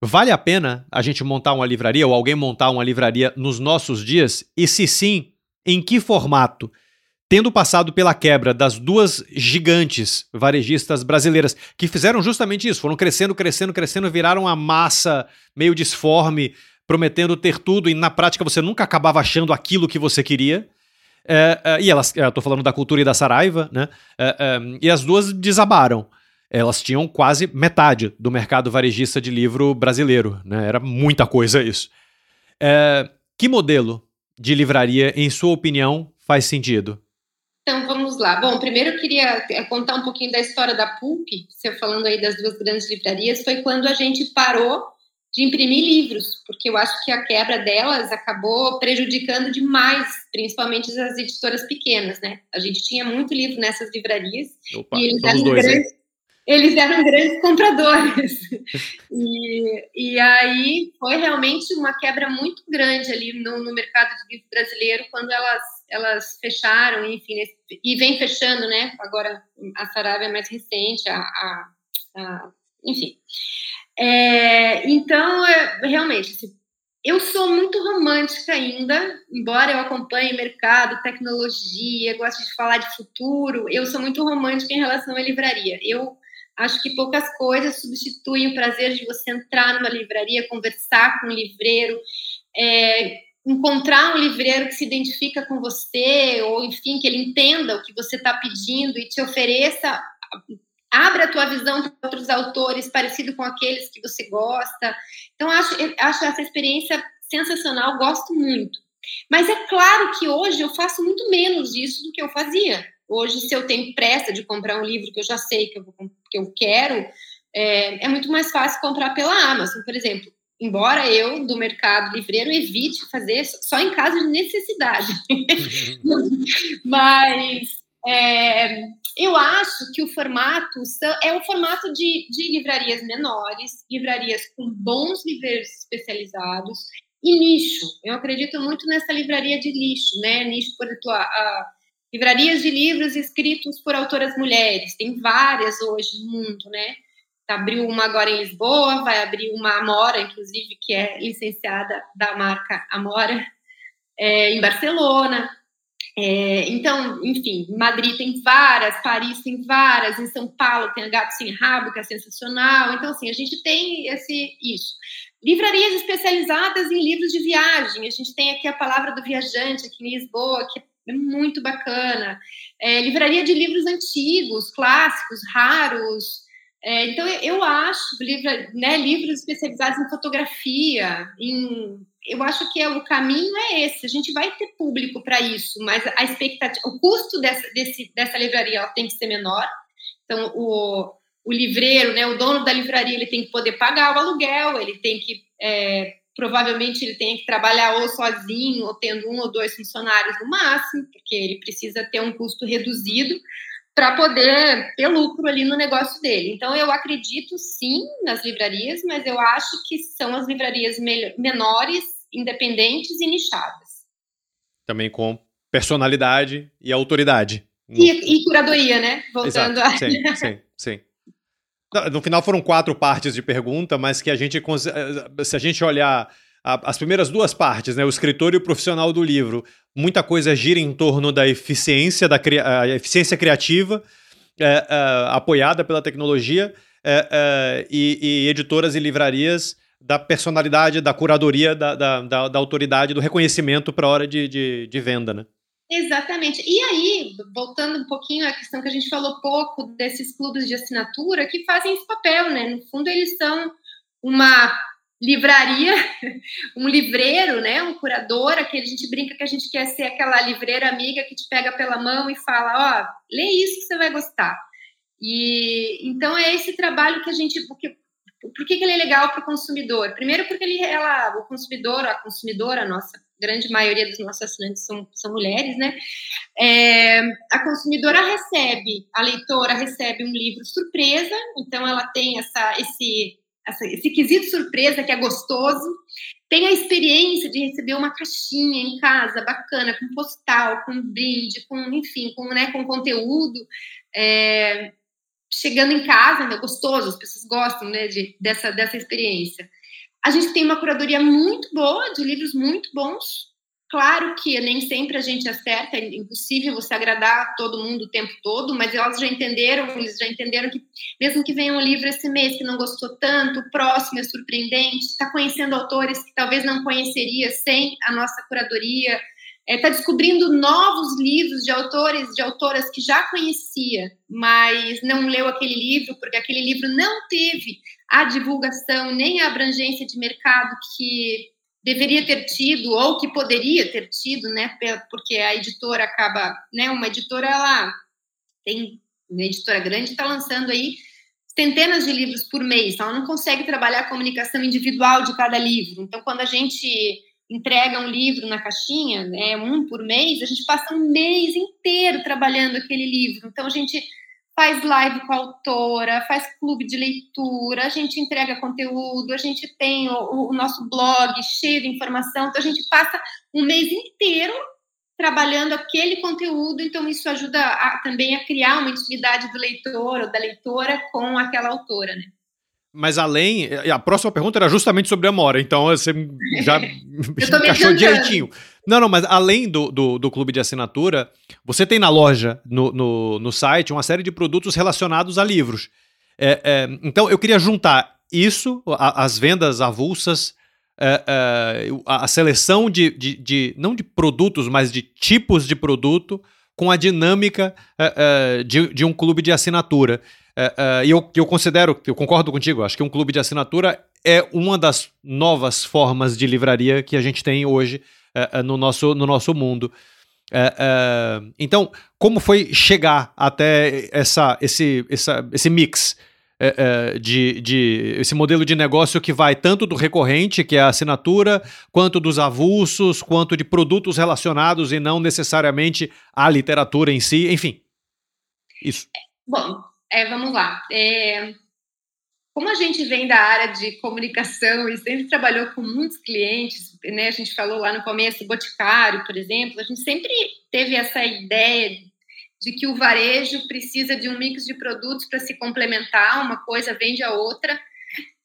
Vale a pena a gente montar uma livraria ou alguém montar uma livraria nos nossos dias? E se sim, em que formato? Tendo passado pela quebra das duas gigantes varejistas brasileiras, que fizeram justamente isso, foram crescendo, crescendo, crescendo, viraram a massa meio disforme, prometendo ter tudo, e na prática você nunca acabava achando aquilo que você queria. É, é, e elas, eu tô falando da cultura e da Saraiva, né? É, é, e as duas desabaram. Elas tinham quase metade do mercado varejista de livro brasileiro, né? Era muita coisa isso. É, que modelo de livraria, em sua opinião, faz sentido? Então vamos lá. Bom, primeiro eu queria contar um pouquinho da história da Pulp, você falando aí das duas grandes livrarias, foi quando a gente parou de imprimir livros, porque eu acho que a quebra delas acabou prejudicando demais, principalmente as editoras pequenas, né? A gente tinha muito livro nessas livrarias Opa, e eles eram, dois, grandes, eles eram grandes compradores. <laughs> e, e aí foi realmente uma quebra muito grande ali no, no mercado de livro brasileiro quando elas elas fecharam, enfim, e vem fechando, né? Agora a Saraiva é mais recente, a, a, a enfim. É, então, é, realmente, assim, eu sou muito romântica ainda, embora eu acompanhe mercado, tecnologia, gosto de falar de futuro, eu sou muito romântica em relação à livraria. Eu acho que poucas coisas substituem o prazer de você entrar numa livraria, conversar com um livreiro, é, encontrar um livreiro que se identifica com você, ou enfim, que ele entenda o que você está pedindo e te ofereça abre a tua visão para outros autores parecido com aqueles que você gosta. Então, acho, acho essa experiência sensacional, gosto muito. Mas é claro que hoje eu faço muito menos disso do que eu fazia. Hoje, se eu tenho pressa de comprar um livro que eu já sei que eu, vou, que eu quero, é, é muito mais fácil comprar pela Amazon, por exemplo. Embora eu, do mercado livreiro, evite fazer só em caso de necessidade. <laughs> Mas é, eu acho que o formato é o formato de, de livrarias menores, livrarias com bons livreiros especializados e nicho. Eu acredito muito nessa livraria de nicho, né? Nicho, por exemplo, a, a, livrarias de livros escritos por autoras mulheres. Tem várias hoje no mundo, né? Abriu uma agora em Lisboa, vai abrir uma Amora, inclusive, que é licenciada da marca Amora, é, em Barcelona. É, então, enfim, Madrid tem várias, Paris tem várias, em São Paulo tem a Gato Sem Rabo, que é sensacional. Então, assim, a gente tem esse isso. Livrarias especializadas em livros de viagem. A gente tem aqui a Palavra do Viajante, aqui em Lisboa, que é muito bacana. É, livraria de livros antigos, clássicos, raros. É, então, eu acho livra, né, livros especializados em fotografia, em eu acho que é, o caminho é esse. A gente vai ter público para isso, mas a expectativa, o custo dessa, desse, dessa livraria tem que ser menor. Então, o, o livreiro, né, o dono da livraria, ele tem que poder pagar o aluguel, ele tem que é, provavelmente ele tem que trabalhar ou sozinho ou tendo um ou dois funcionários no máximo, porque ele precisa ter um custo reduzido para poder ter lucro ali no negócio dele. Então, eu acredito sim nas livrarias, mas eu acho que são as livrarias menores, independentes e nichadas. Também com personalidade e autoridade. E, e curadoria, né? Voltando Exato. a. Sim, sim, sim. No final foram quatro partes de pergunta, mas que a gente, eh, se a gente olhar as primeiras duas partes, né, o escritor e o profissional do livro, muita coisa gira em torno da eficiência, da eficiência criativa, é, é, apoiada pela tecnologia, é, é, e, e, editoras e livrarias da personalidade, da curadoria, da, da, da, da autoridade, do reconhecimento para a hora de, de, de venda, né? Exatamente. E aí, voltando um pouquinho à questão que a gente falou pouco desses clubes de assinatura que fazem esse papel, né? No fundo, eles são uma livraria, <laughs> um livreiro, né, um curador, que a gente brinca que a gente quer ser aquela livreira amiga que te pega pela mão e fala, ó, oh, lê isso que você vai gostar. E então é esse trabalho que a gente, porque por que, que ele é legal para o consumidor? Primeiro porque ele, ela, o consumidor, a consumidora, a nossa grande maioria dos nossos assinantes são, são mulheres, né? É, a consumidora recebe, a leitora recebe um livro surpresa, então ela tem essa, esse, essa, esse quesito surpresa que é gostoso, tem a experiência de receber uma caixinha em casa bacana, com postal, com brinde, com, enfim, com, né, com conteúdo. É, chegando em casa, é gostoso, as pessoas gostam né, de, dessa, dessa experiência. A gente tem uma curadoria muito boa, de livros muito bons. Claro que nem sempre a gente acerta, é impossível você agradar todo mundo o tempo todo, mas elas já entenderam, eles já entenderam que mesmo que venha um livro esse mês que não gostou tanto, o próximo é surpreendente, está conhecendo autores que talvez não conheceria sem a nossa curadoria, está é, tá descobrindo novos livros de autores, de autoras que já conhecia, mas não leu aquele livro, porque aquele livro não teve a divulgação nem a abrangência de mercado que deveria ter tido ou que poderia ter tido, né? Porque a editora acaba, né? Uma editora ela tem uma editora grande está lançando aí centenas de livros por mês, então ela não consegue trabalhar a comunicação individual de cada livro. Então, quando a gente entrega um livro na caixinha, né, um por mês, a gente passa um mês inteiro trabalhando aquele livro. Então a gente faz live com a autora, faz clube de leitura, a gente entrega conteúdo, a gente tem o, o nosso blog cheio de informação, então a gente passa um mês inteiro trabalhando aquele conteúdo, então isso ajuda a, também a criar uma intimidade do leitor ou da leitora com aquela autora, né? Mas além, a próxima pergunta era justamente sobre a Mora, então você já <laughs> encaixou direitinho. Não, não, mas além do, do, do, clube de assinatura, você tem na loja, no, no, no site, uma série de produtos relacionados a livros. É, é, então eu queria juntar isso, a, as vendas avulsas, é, é a, a, seleção de, de, de, não de produtos, mas de tipos de produto, com a dinâmica é, é, de, de um clube de assinatura. É, é, e eu, eu considero, eu concordo contigo, acho que um clube de assinatura é uma das novas formas de livraria que a gente tem hoje é, no, nosso, no nosso mundo. Então, como foi chegar até essa, esse, essa, esse mix de, de esse modelo de negócio que vai tanto do recorrente, que é a assinatura, quanto dos avulsos, quanto de produtos relacionados e não necessariamente a literatura em si, enfim. Isso. Bom, é, vamos lá. É, como a gente vem da área de comunicação e sempre trabalhou com muitos clientes, né? A gente falou lá no começo, Boticário, por exemplo, a gente sempre teve essa ideia de que o varejo precisa de um mix de produtos para se complementar, uma coisa vende a outra,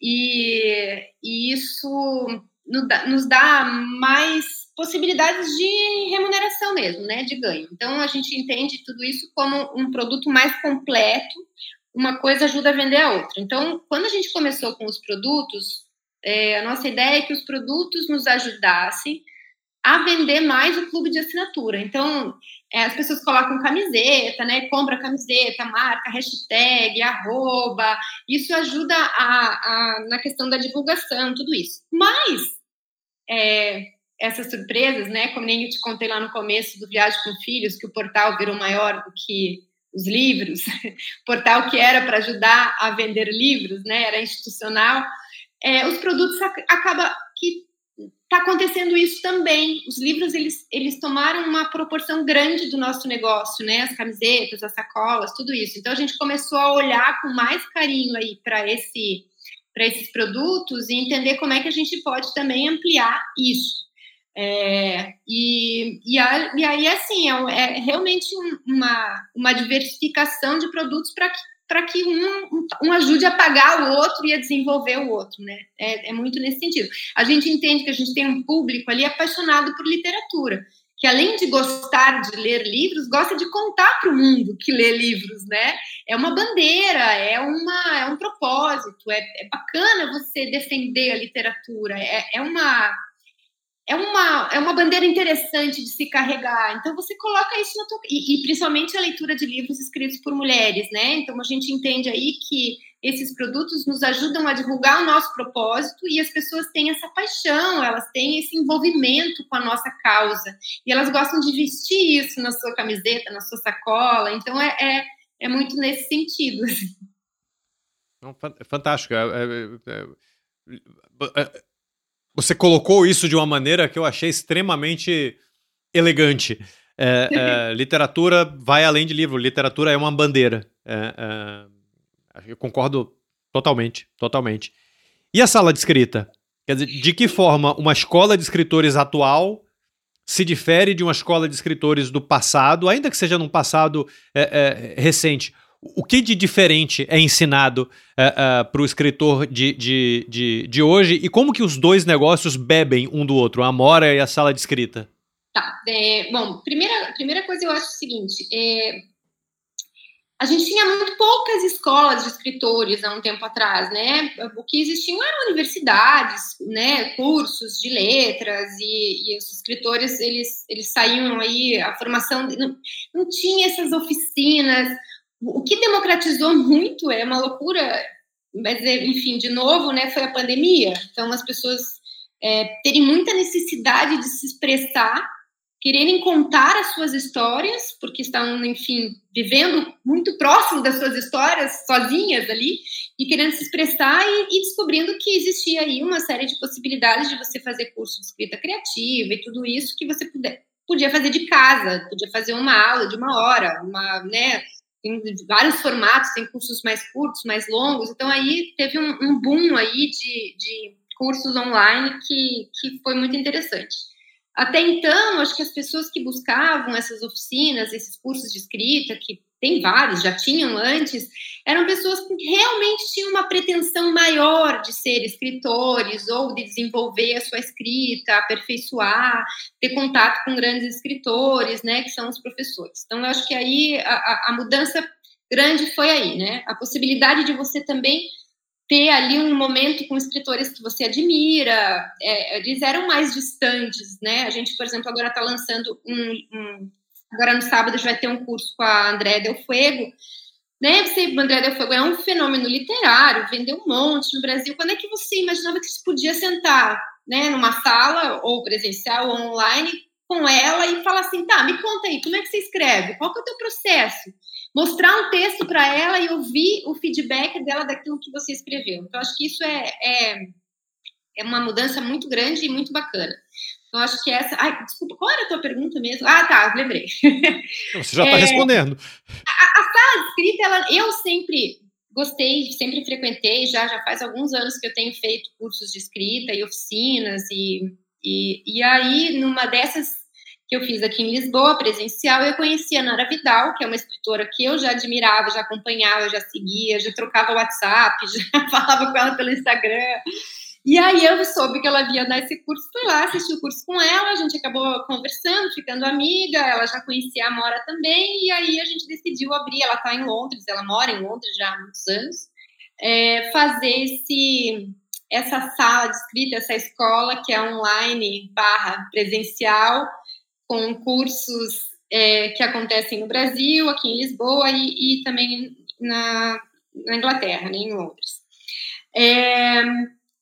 e, e isso nos dá mais possibilidades de remuneração mesmo, né, de ganho. Então a gente entende tudo isso como um produto mais completo, uma coisa ajuda a vender a outra. Então, quando a gente começou com os produtos, é, a nossa ideia é que os produtos nos ajudassem a vender mais o clube de assinatura. Então, é, as pessoas colocam camiseta, né? Compra camiseta, marca, hashtag, arroba. Isso ajuda a, a, na questão da divulgação, tudo isso. Mas é, essas surpresas, né? Como nem eu te contei lá no começo do Viagem com Filhos, que o portal virou maior do que os livros, <laughs> portal que era para ajudar a vender livros, né? Era institucional. É, os produtos acaba que está acontecendo isso também. Os livros eles, eles tomaram uma proporção grande do nosso negócio, né? As camisetas, as sacolas, tudo isso. Então a gente começou a olhar com mais carinho aí para esse para esses produtos e entender como é que a gente pode também ampliar isso. É, e, e, a, e, aí, assim, é, é realmente um, uma, uma diversificação de produtos para que, pra que um, um, ajude a pagar o outro e a desenvolver o outro, né? É, é muito nesse sentido. A gente entende que a gente tem um público ali apaixonado por literatura, que além de gostar de ler livros, gosta de contar para o mundo que lê livros, né? É uma bandeira, é, uma, é um propósito, é, é bacana você defender a literatura, é, é uma é uma, é uma bandeira interessante de se carregar. Então você coloca isso na tua e, e, principalmente a leitura de livros escritos por mulheres, né? Então a gente entende aí que esses produtos nos ajudam a divulgar o nosso propósito e as pessoas têm essa paixão, elas têm esse envolvimento com a nossa causa e elas gostam de vestir isso na sua camiseta, na sua sacola. Então é, é, é muito nesse sentido. Assim. É fantástico. É, é, é, você colocou isso de uma maneira que eu achei extremamente elegante. É, é, <laughs> literatura vai além de livro, literatura é uma bandeira. É, é, eu concordo totalmente, totalmente. E a sala de escrita? Quer dizer, de que forma uma escola de escritores atual se difere de uma escola de escritores do passado, ainda que seja num passado é, é, recente? O que de diferente é ensinado para o escritor de, de, de, de hoje e como que os dois negócios bebem um do outro, a Amora e a sala de escrita? Tá. É, bom, primeira, primeira coisa eu acho o seguinte: é, a gente tinha muito poucas escolas de escritores há um tempo atrás, né? O que existiam eram universidades, né? Cursos de letras e, e os escritores eles, eles saíam aí a formação não, não tinha essas oficinas. O que democratizou muito é uma loucura, mas enfim, de novo, né? Foi a pandemia. Então as pessoas é, terem muita necessidade de se expressar quererem contar as suas histórias, porque estão, enfim, vivendo muito próximo das suas histórias, sozinhas ali, e querendo se expressar e, e, descobrindo que existia aí uma série de possibilidades de você fazer curso de escrita criativa e tudo isso que você puder, podia fazer de casa, podia fazer uma aula de uma hora, uma, né, tem vários formatos, tem cursos mais curtos, mais longos, então aí teve um, um boom aí de, de cursos online que, que foi muito interessante. Até então, acho que as pessoas que buscavam essas oficinas, esses cursos de escrita, que tem vários, já tinham antes, eram pessoas que realmente tinham uma pretensão maior de ser escritores ou de desenvolver a sua escrita, aperfeiçoar, ter contato com grandes escritores, né, que são os professores. Então, eu acho que aí a, a mudança grande foi aí, né? A possibilidade de você também ter ali um momento com escritores que você admira, é, eles eram mais distantes, né? A gente, por exemplo, agora está lançando um, um, Agora no sábado a gente vai ter um curso com a André Del Fuego, né? Você, André Del Fuego é um fenômeno literário, vendeu um monte no Brasil. Quando é que você imaginava que você podia sentar, né, numa sala, ou presencial, ou online, com ela e falar assim, tá, me conta aí, como é que você escreve? Qual que é o teu processo? Mostrar um texto para ela e ouvir o feedback dela daquilo que você escreveu. Então, acho que isso é, é, é uma mudança muito grande e muito bacana. Então, acho que essa. Ai, desculpa, qual era a tua pergunta mesmo? Ah, tá, lembrei. <laughs> Você já está é, respondendo. A, a, sala de escrita, ela, eu sempre gostei, sempre frequentei, já, já faz alguns anos que eu tenho feito cursos de escrita e oficinas, e, e, e aí, numa dessas que eu fiz aqui em Lisboa, presencial, eu conheci a Nara Vidal, que é uma escritora que eu já admirava, já acompanhava, já seguia, já trocava WhatsApp, <laughs> já falava com ela pelo Instagram. E aí eu soube que ela via dar esse curso, fui lá, assisti o curso com ela, a gente acabou conversando, ficando amiga, ela já conhecia a Mora também, e aí a gente decidiu abrir, ela está em Londres, ela mora em Londres já há muitos anos, é, fazer esse essa sala de escrita, essa escola que é online barra presencial, com cursos é, que acontecem no Brasil, aqui em Lisboa e, e também na, na, Inglaterra, né, em Londres. É,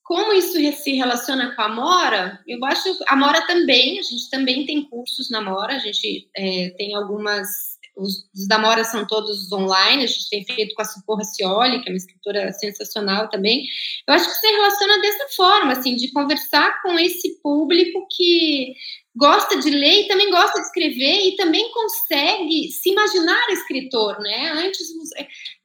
como isso se relaciona com a Mora? Eu acho a Mora também, a gente também tem cursos na Mora, a gente é, tem algumas os, os da Mora são todos online, a gente tem feito com a Socorro Cioli, que é uma escritora sensacional também. Eu acho que se relaciona dessa forma, assim, de conversar com esse público que gosta de ler e também gosta de escrever e também consegue se imaginar escritor, né? Antes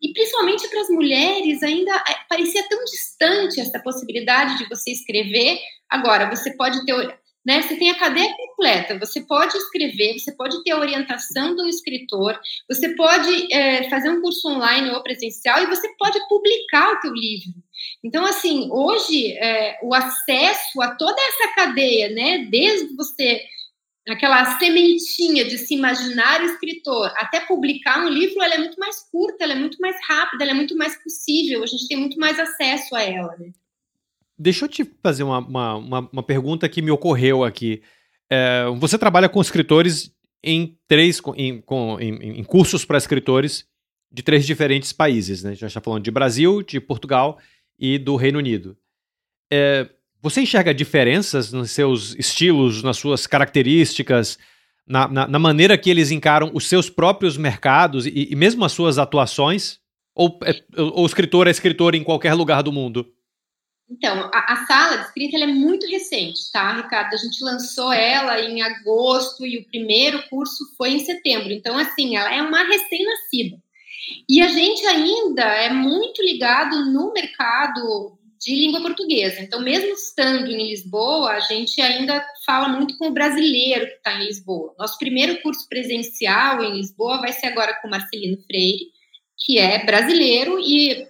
e principalmente para as mulheres ainda é, parecia tão distante essa possibilidade de você escrever. Agora você pode ter né? Você tem a cadeia completa, você pode escrever, você pode ter a orientação de um escritor, você pode é, fazer um curso online ou presencial e você pode publicar o teu livro. Então, assim, hoje é, o acesso a toda essa cadeia, né, desde você aquela sementinha de se imaginar escritor até publicar um livro, ela é muito mais curta, ela é muito mais rápida, ela é muito mais possível, a gente tem muito mais acesso a ela. Né? Deixa eu te fazer uma, uma, uma, pergunta que me ocorreu aqui. É, você trabalha com escritores em três em, com, em, em cursos para escritores de três diferentes países, né? A gente está falando de Brasil, de Portugal e do Reino Unido. É, você enxerga diferenças nos seus estilos, nas suas características, na, na, na maneira que eles encaram os seus próprios mercados e, e mesmo as suas atuações? Ou, é, ou escritor é escritor em qualquer lugar do mundo? Então, a, a, sala de escrita é muito recente, tá, Ricardo? A gente lançou ela em agosto e o primeiro curso foi em setembro. Então, assim, ela é uma recém-nascida. E a gente ainda é muito ligado no mercado de língua portuguesa. Então, mesmo estando em Lisboa, a gente ainda fala muito com o brasileiro que está em Lisboa. Nosso primeiro curso presencial em Lisboa vai ser agora com Marcelino Freire, que é brasileiro e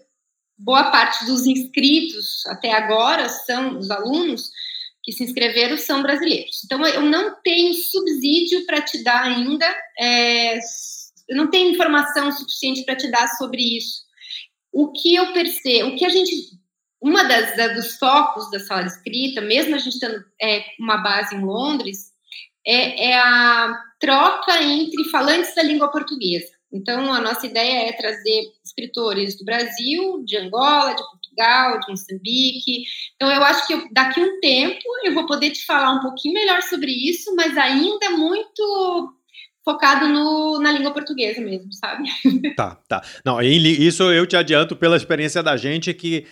boa parte dos inscritos até agora são os alunos que se inscreveram são brasileiros. Então, eu não tenho subsídio para te dar ainda, é, eu não tenho informação suficiente para te dar sobre isso. O que eu percebo, o que a gente, uma das, da, dos focos da sala escrita, mesmo a gente tendo é, uma base em Londres, é, é a troca entre falantes da língua portuguesa. Então, a nossa ideia é trazer escritores do Brasil, de Angola, de Portugal, de Moçambique. Então, eu acho que eu, daqui a um tempo eu vou poder te falar um pouquinho melhor sobre isso, mas ainda muito focado no, na língua portuguesa mesmo, sabe? <laughs> Tá, tá. Não, isso eu te adianto pela experiência da gente que,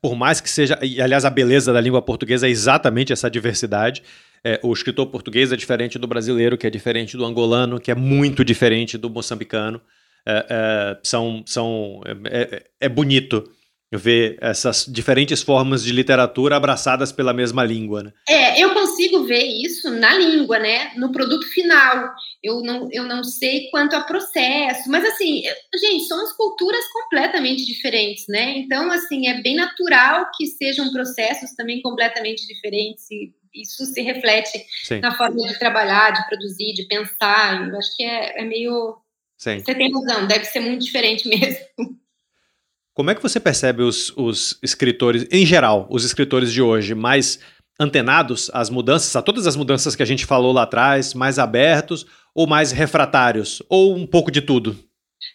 por mais que seja, e aliás, a beleza da língua portuguesa é exatamente essa diversidade. É, o escritor português é diferente do brasileiro, que é diferente do angolano, que é muito diferente do moçambicano. É, é, são, são, é, é, é bonito ver essas diferentes formas de literatura abraçadas pela mesma língua. Né? É, eu consigo ver isso na língua, né? No produto final. Eu não, eu não sei quanto a processo, mas assim, gente, somos culturas completamente diferentes, né? Então, assim, é bem natural que sejam processos também completamente diferentes e isso se reflete Sim. na forma de trabalhar, de produzir, de pensar. Eu acho que é, é meio. Sim. Você tem razão, deve ser muito diferente <laughs> mesmo. Como é que você percebe os, os escritores, em geral, os escritores de hoje, mais antenados às mudanças, a todas as mudanças que a gente falou lá atrás, mais abertos ou mais refratários? Ou um pouco de tudo?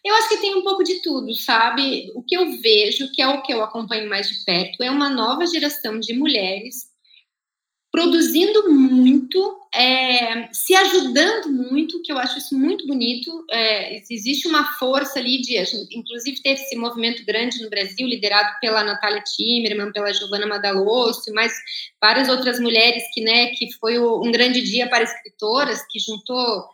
Eu acho que tem um pouco de tudo, sabe? O que eu vejo, que é o que eu acompanho mais de perto, é uma nova geração de mulheres produzindo muito, é, se ajudando muito, que eu acho isso muito bonito. É, existe uma força ali de, inclusive teve esse movimento grande no Brasil, liderado pela Natália Timmerman, pela Giovanna Madalosso, mas várias outras mulheres que, né, que foi um grande dia para escritoras, que juntou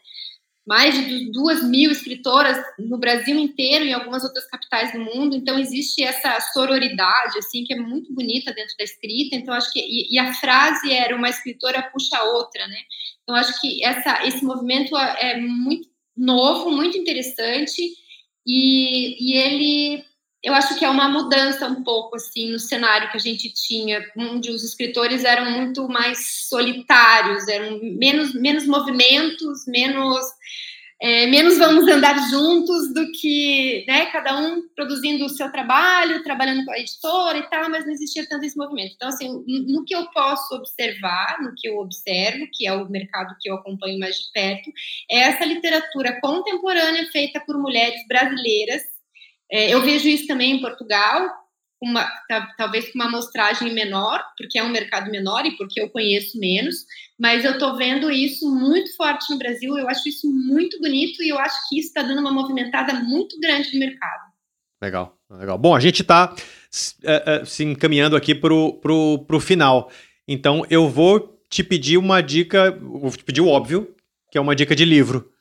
mais de duas mil escritoras no Brasil inteiro e em algumas outras capitais do mundo. Então existe essa sororidade assim que é muito bonita dentro da escrita. Então acho que e, e a frase era uma escritora puxa a outra, né? Então acho que essa esse movimento é, é muito novo, muito interessante e, e ele eu acho que é uma mudança um pouco assim no cenário que a gente tinha, onde os escritores eram muito mais solitários, eram menos, menos movimentos, menos é, menos vamos andar juntos do que né, cada um produzindo o seu trabalho, trabalhando com a editora e tal, mas não existia tanto esse movimento. Então, assim, no que eu posso observar, no que eu observo, que é o mercado que eu acompanho mais de perto, é essa literatura contemporânea feita por mulheres brasileiras é, eu vejo isso também em Portugal, uma, talvez com uma amostragem menor, porque é um mercado menor e porque eu conheço menos, mas eu estou vendo isso muito forte no Brasil, eu acho isso muito bonito e eu acho que isso está dando uma movimentada muito grande no mercado. Legal, legal. Bom, a gente está é, é, se encaminhando aqui para o final, então eu vou te pedir uma dica, vou te pedir o óbvio, que é uma dica de livro.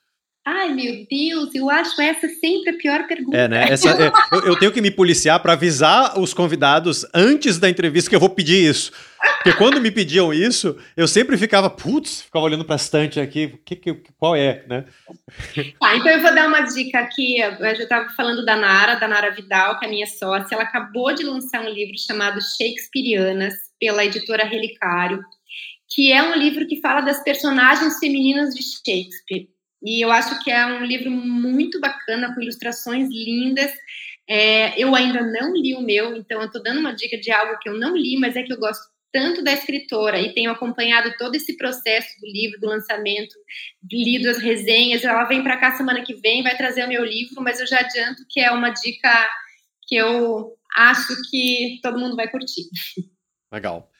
Ai, meu Deus, eu acho essa sempre a pior pergunta. É, né? Essa, é, eu, eu, tenho que me policiar para avisar os convidados antes da entrevista que eu vou pedir isso. Porque quando me pediam isso, eu sempre ficava, putz, ficava olhando para a estante aqui, que, que, qual é, né? Tá, então eu vou dar uma dica aqui. Eu já estava falando da Nara, da Nara Vidal, que é a minha sócia. Ela acabou de lançar um livro chamado Shakespeareanas, pela editora Relicário, que é um livro que fala das personagens femininas de Shakespeare. E eu acho que é um livro muito bacana, com ilustrações lindas. É, eu ainda não li o meu, então eu estou dando uma dica de algo que eu não li, mas é que eu gosto tanto da escritora e tenho acompanhado todo esse processo do livro, do lançamento, lido as resenhas. Ela vem para cá semana que vem, vai trazer o meu livro, mas eu já adianto que é uma dica que eu acho que todo mundo vai curtir. Legal.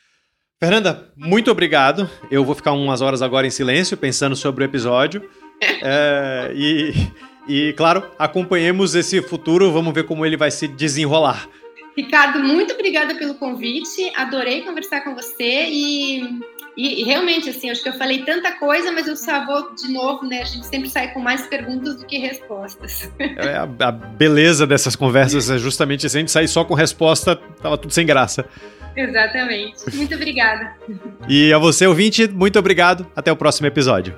Fernanda, muito obrigado. Eu vou ficar umas horas agora em silêncio, pensando sobre o episódio. É, e, e, claro, acompanhemos esse futuro, vamos ver como ele vai se desenrolar. Ricardo, muito obrigada pelo convite. Adorei conversar com você e, e, e, realmente, assim, acho que eu falei tanta coisa, mas eu só vou de novo, né? A gente sempre sai com mais perguntas do que respostas. É, a, a beleza dessas conversas é justamente se a gente sair só com resposta, tava tudo sem graça. Exatamente. Muito obrigada. E a você, ouvinte, muito obrigado. Até o próximo episódio.